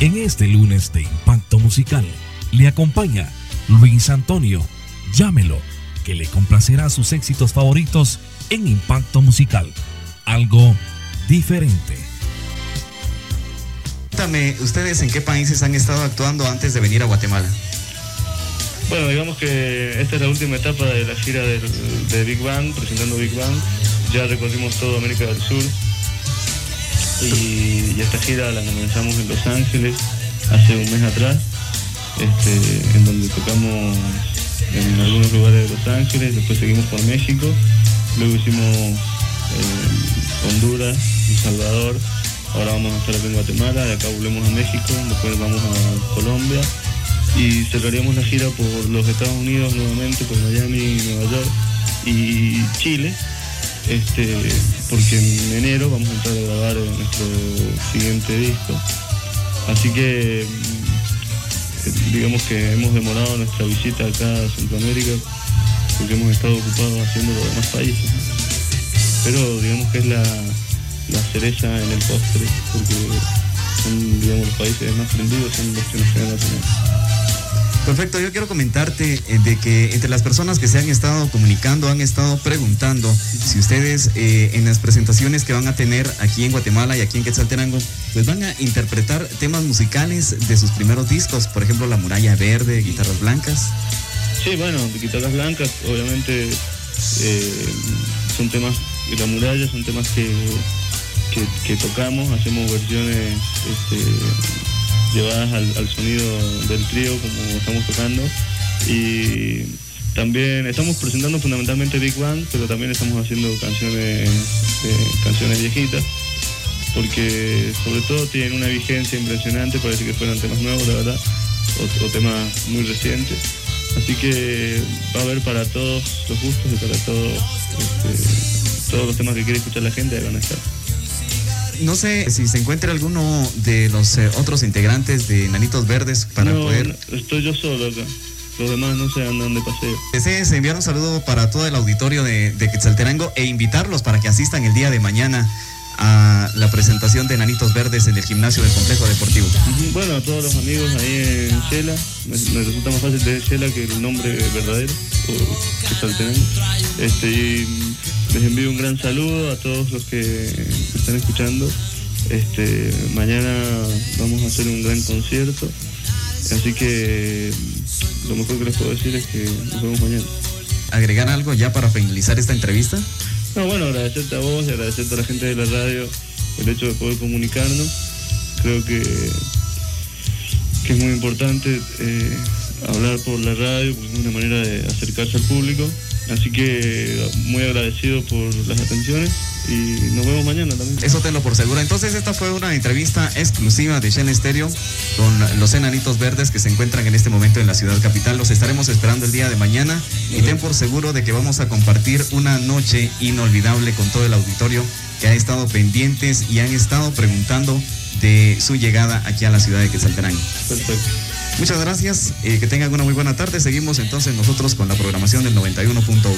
En este lunes de Impacto Musical le acompaña Luis Antonio. Llámelo, que le complacerá sus éxitos favoritos en Impacto Musical. Algo diferente. Cuéntame, ¿ustedes en qué países han estado actuando antes de venir a Guatemala? Bueno, digamos que esta es la última etapa de la gira de Big Bang, presentando Big Bang. Ya recorrimos toda América del Sur y, esta gira la comenzamos en Los Ángeles hace un mes atrás, este, en donde tocamos en algunos lugares de Los Ángeles, después seguimos por México, luego hicimos eh, Honduras, El Salvador, ahora vamos a estar acá en Guatemala, de acá volvemos a México, después vamos a Colombia y cerraríamos la gira por los Estados Unidos nuevamente, por Miami, Nueva York y Chile, este, porque en enero vamos a entrar a grabar nuestro siguiente disco. Así que mm, digamos que hemos demorado nuestra visita acá a Centroamérica porque hemos estado ocupados haciendo los demás países. Pero digamos que es la, la cereza en el postre, porque son digamos, los países más prendidos son los que nos quedan a tener. Perfecto, yo quiero comentarte eh, de que entre las personas que se han estado comunicando han estado preguntando si ustedes eh, en las presentaciones que van a tener aquí en Guatemala y aquí en Quetzaltenango, pues van a interpretar temas musicales de sus primeros discos, por ejemplo La Muralla Verde, Guitarras Blancas. Sí, bueno, de guitarras blancas, obviamente eh, son temas la muralla, son temas que, que, que tocamos, hacemos versiones este, llevadas al, al sonido del trío como estamos tocando y también estamos presentando fundamentalmente Big Bang, pero también estamos haciendo canciones, eh, canciones viejitas porque sobre todo tienen una vigencia impresionante, parece que fueran temas nuevos, la verdad, o, o temas muy recientes. Así que va a haber para todos los gustos y para todos, este, todos los temas que quiere escuchar la gente, ahí van a estar. No sé si se encuentra alguno de los eh, otros integrantes de Nanitos Verdes para no, poder... no, estoy yo solo acá. Los demás no sé andan de paseo. Desees enviar un saludo para todo el auditorio de, de Quetzaltenango e invitarlos para que asistan el día de mañana a la presentación de Nanitos Verdes en el gimnasio del complejo deportivo. Bueno, a todos los amigos ahí en Shela, me, me resulta más fácil de Shela que el nombre verdadero, o que Saltenango. Este, y les envío un gran saludo a todos los que están escuchando. Este, mañana vamos a hacer un gran concierto, así que lo mejor que les puedo decir es que nos vemos mañana. ¿Agregar algo ya para finalizar esta entrevista? No, bueno, agradecerte a vos y agradecerte a la gente de la radio el hecho de poder comunicarnos. Creo que, que es muy importante eh, hablar por la radio porque es una manera de acercarse al público. Así que muy agradecido por las atenciones y nos vemos mañana también. Eso tenlo por seguro. Entonces esta fue una entrevista exclusiva de Shell Stereo con los enanitos verdes que se encuentran en este momento en la ciudad capital. Los estaremos esperando el día de mañana y ten por seguro de que vamos a compartir una noche inolvidable con todo el auditorio que ha estado pendientes y han estado preguntando de su llegada aquí a la ciudad de Quetzaltenango. Perfecto. Muchas gracias, eh, que tengan una muy buena tarde. Seguimos entonces nosotros con la programación del 91.1.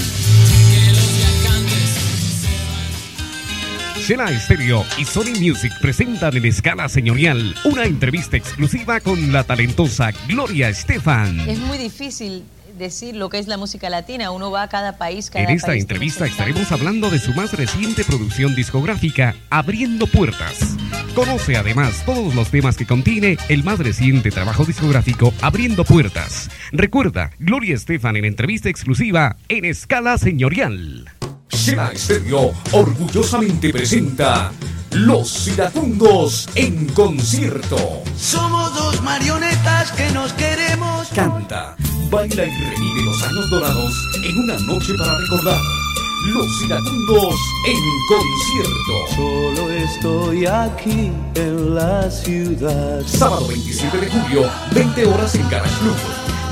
Shela Stereo y Sony Music presentan en escala señorial una entrevista exclusiva con la talentosa Gloria Estefan. Es muy difícil decir lo que es la música latina. Uno va a cada país, cada En esta país entrevista estaremos hablando de su más reciente producción discográfica, Abriendo Puertas. Conoce además todos los temas que contiene el más reciente trabajo discográfico, Abriendo Puertas. Recuerda, Gloria Estefan en entrevista exclusiva en escala señorial. Shela Stereo orgullosamente presenta Los Iracundos en concierto. Somos dos marionetas que nos queremos. Canta, baila y revive los años dorados en una noche para recordar. Los Iracundos en concierto. Solo estoy aquí en la ciudad. Sábado 27 de julio, 20 horas en Garage Club.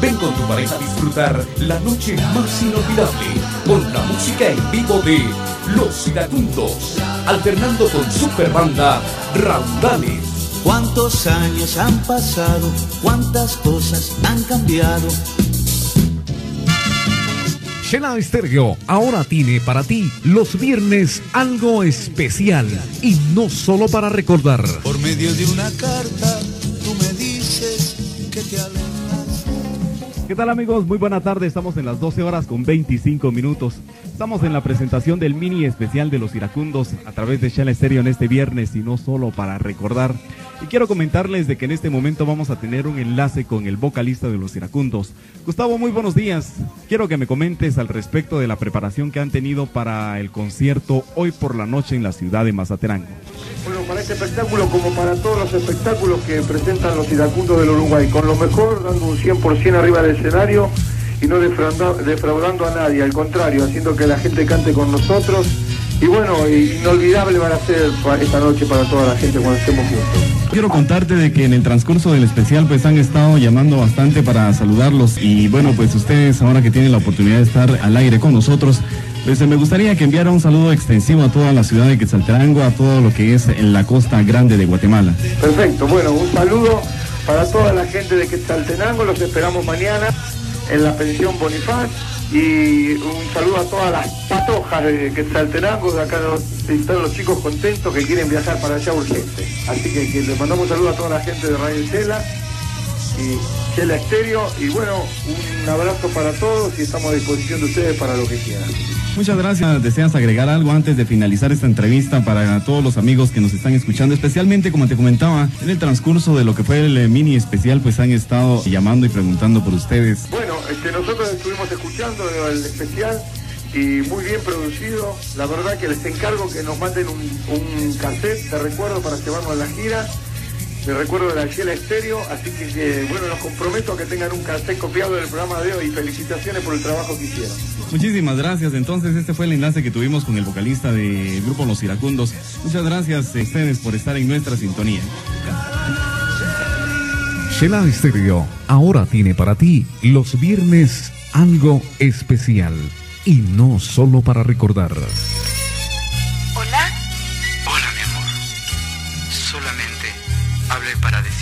Ven con tu pareja a disfrutar la noche más inolvidable con la música en vivo de Los Iracundos, alternando con super banda Raudales. Cuántos años han pasado, cuántas cosas han cambiado. Shela Estéreo ahora tiene para ti los viernes algo especial y no solo para recordar. Por medio de una carta, ¿Qué tal amigos? Muy buena tarde, estamos en las 12 horas con 25 minutos. Estamos en la presentación del mini especial de los iracundos a través de Shell Stereo en este viernes y no solo para recordar. Y quiero comentarles de que en este momento vamos a tener un enlace con el vocalista de los iracundos. Gustavo, muy buenos días. Quiero que me comentes al respecto de la preparación que han tenido para el concierto hoy por la noche en la ciudad de Mazaterango. Este espectáculo, como para todos los espectáculos que presentan los iracundos del Uruguay, con lo mejor, dando un 100% arriba del escenario y no defraudando, defraudando a nadie, al contrario, haciendo que la gente cante con nosotros. Y bueno, inolvidable van a ser esta noche para toda la gente cuando estemos juntos. Quiero contarte de que en el transcurso del especial pues han estado llamando bastante para saludarlos y bueno pues ustedes ahora que tienen la oportunidad de estar al aire con nosotros pues me gustaría que enviara un saludo extensivo a toda la ciudad de Quetzaltenango, a todo lo que es en la costa grande de Guatemala. Perfecto, bueno, un saludo para toda la gente de Quetzaltenango, los esperamos mañana en la pensión Bonifaz y un saludo a todas las patojas de Quetzaltenango, de acá están los chicos contentos que quieren viajar para allá urgente. Así que, les mandamos un saludo a toda la gente de Radio Chela y Chela Estéreo y bueno, un abrazo para todos y estamos a disposición de ustedes para lo que quieran. Muchas gracias. ¿Deseas agregar algo antes de finalizar esta entrevista para todos los amigos que nos están escuchando? Especialmente, como te comentaba, en el transcurso de lo que fue el eh, mini especial, pues han estado llamando y preguntando por ustedes. Bueno, este, nosotros estuvimos escuchando el especial y muy bien producido. La verdad que les encargo que nos manden un, un cassette de recuerdo para llevarnos a la gira. De recuerdo de la Shela Estéreo, así que, que, bueno, los comprometo a que tengan un cassette copiado del programa de hoy. Felicitaciones por el trabajo que hicieron. Muchísimas gracias. Entonces, este fue el enlace que tuvimos con el vocalista del grupo Los Iracundos. Muchas gracias a ustedes por estar en nuestra sintonía. Shela Estéreo ahora tiene para ti los viernes algo especial y no solo para recordar. Para decir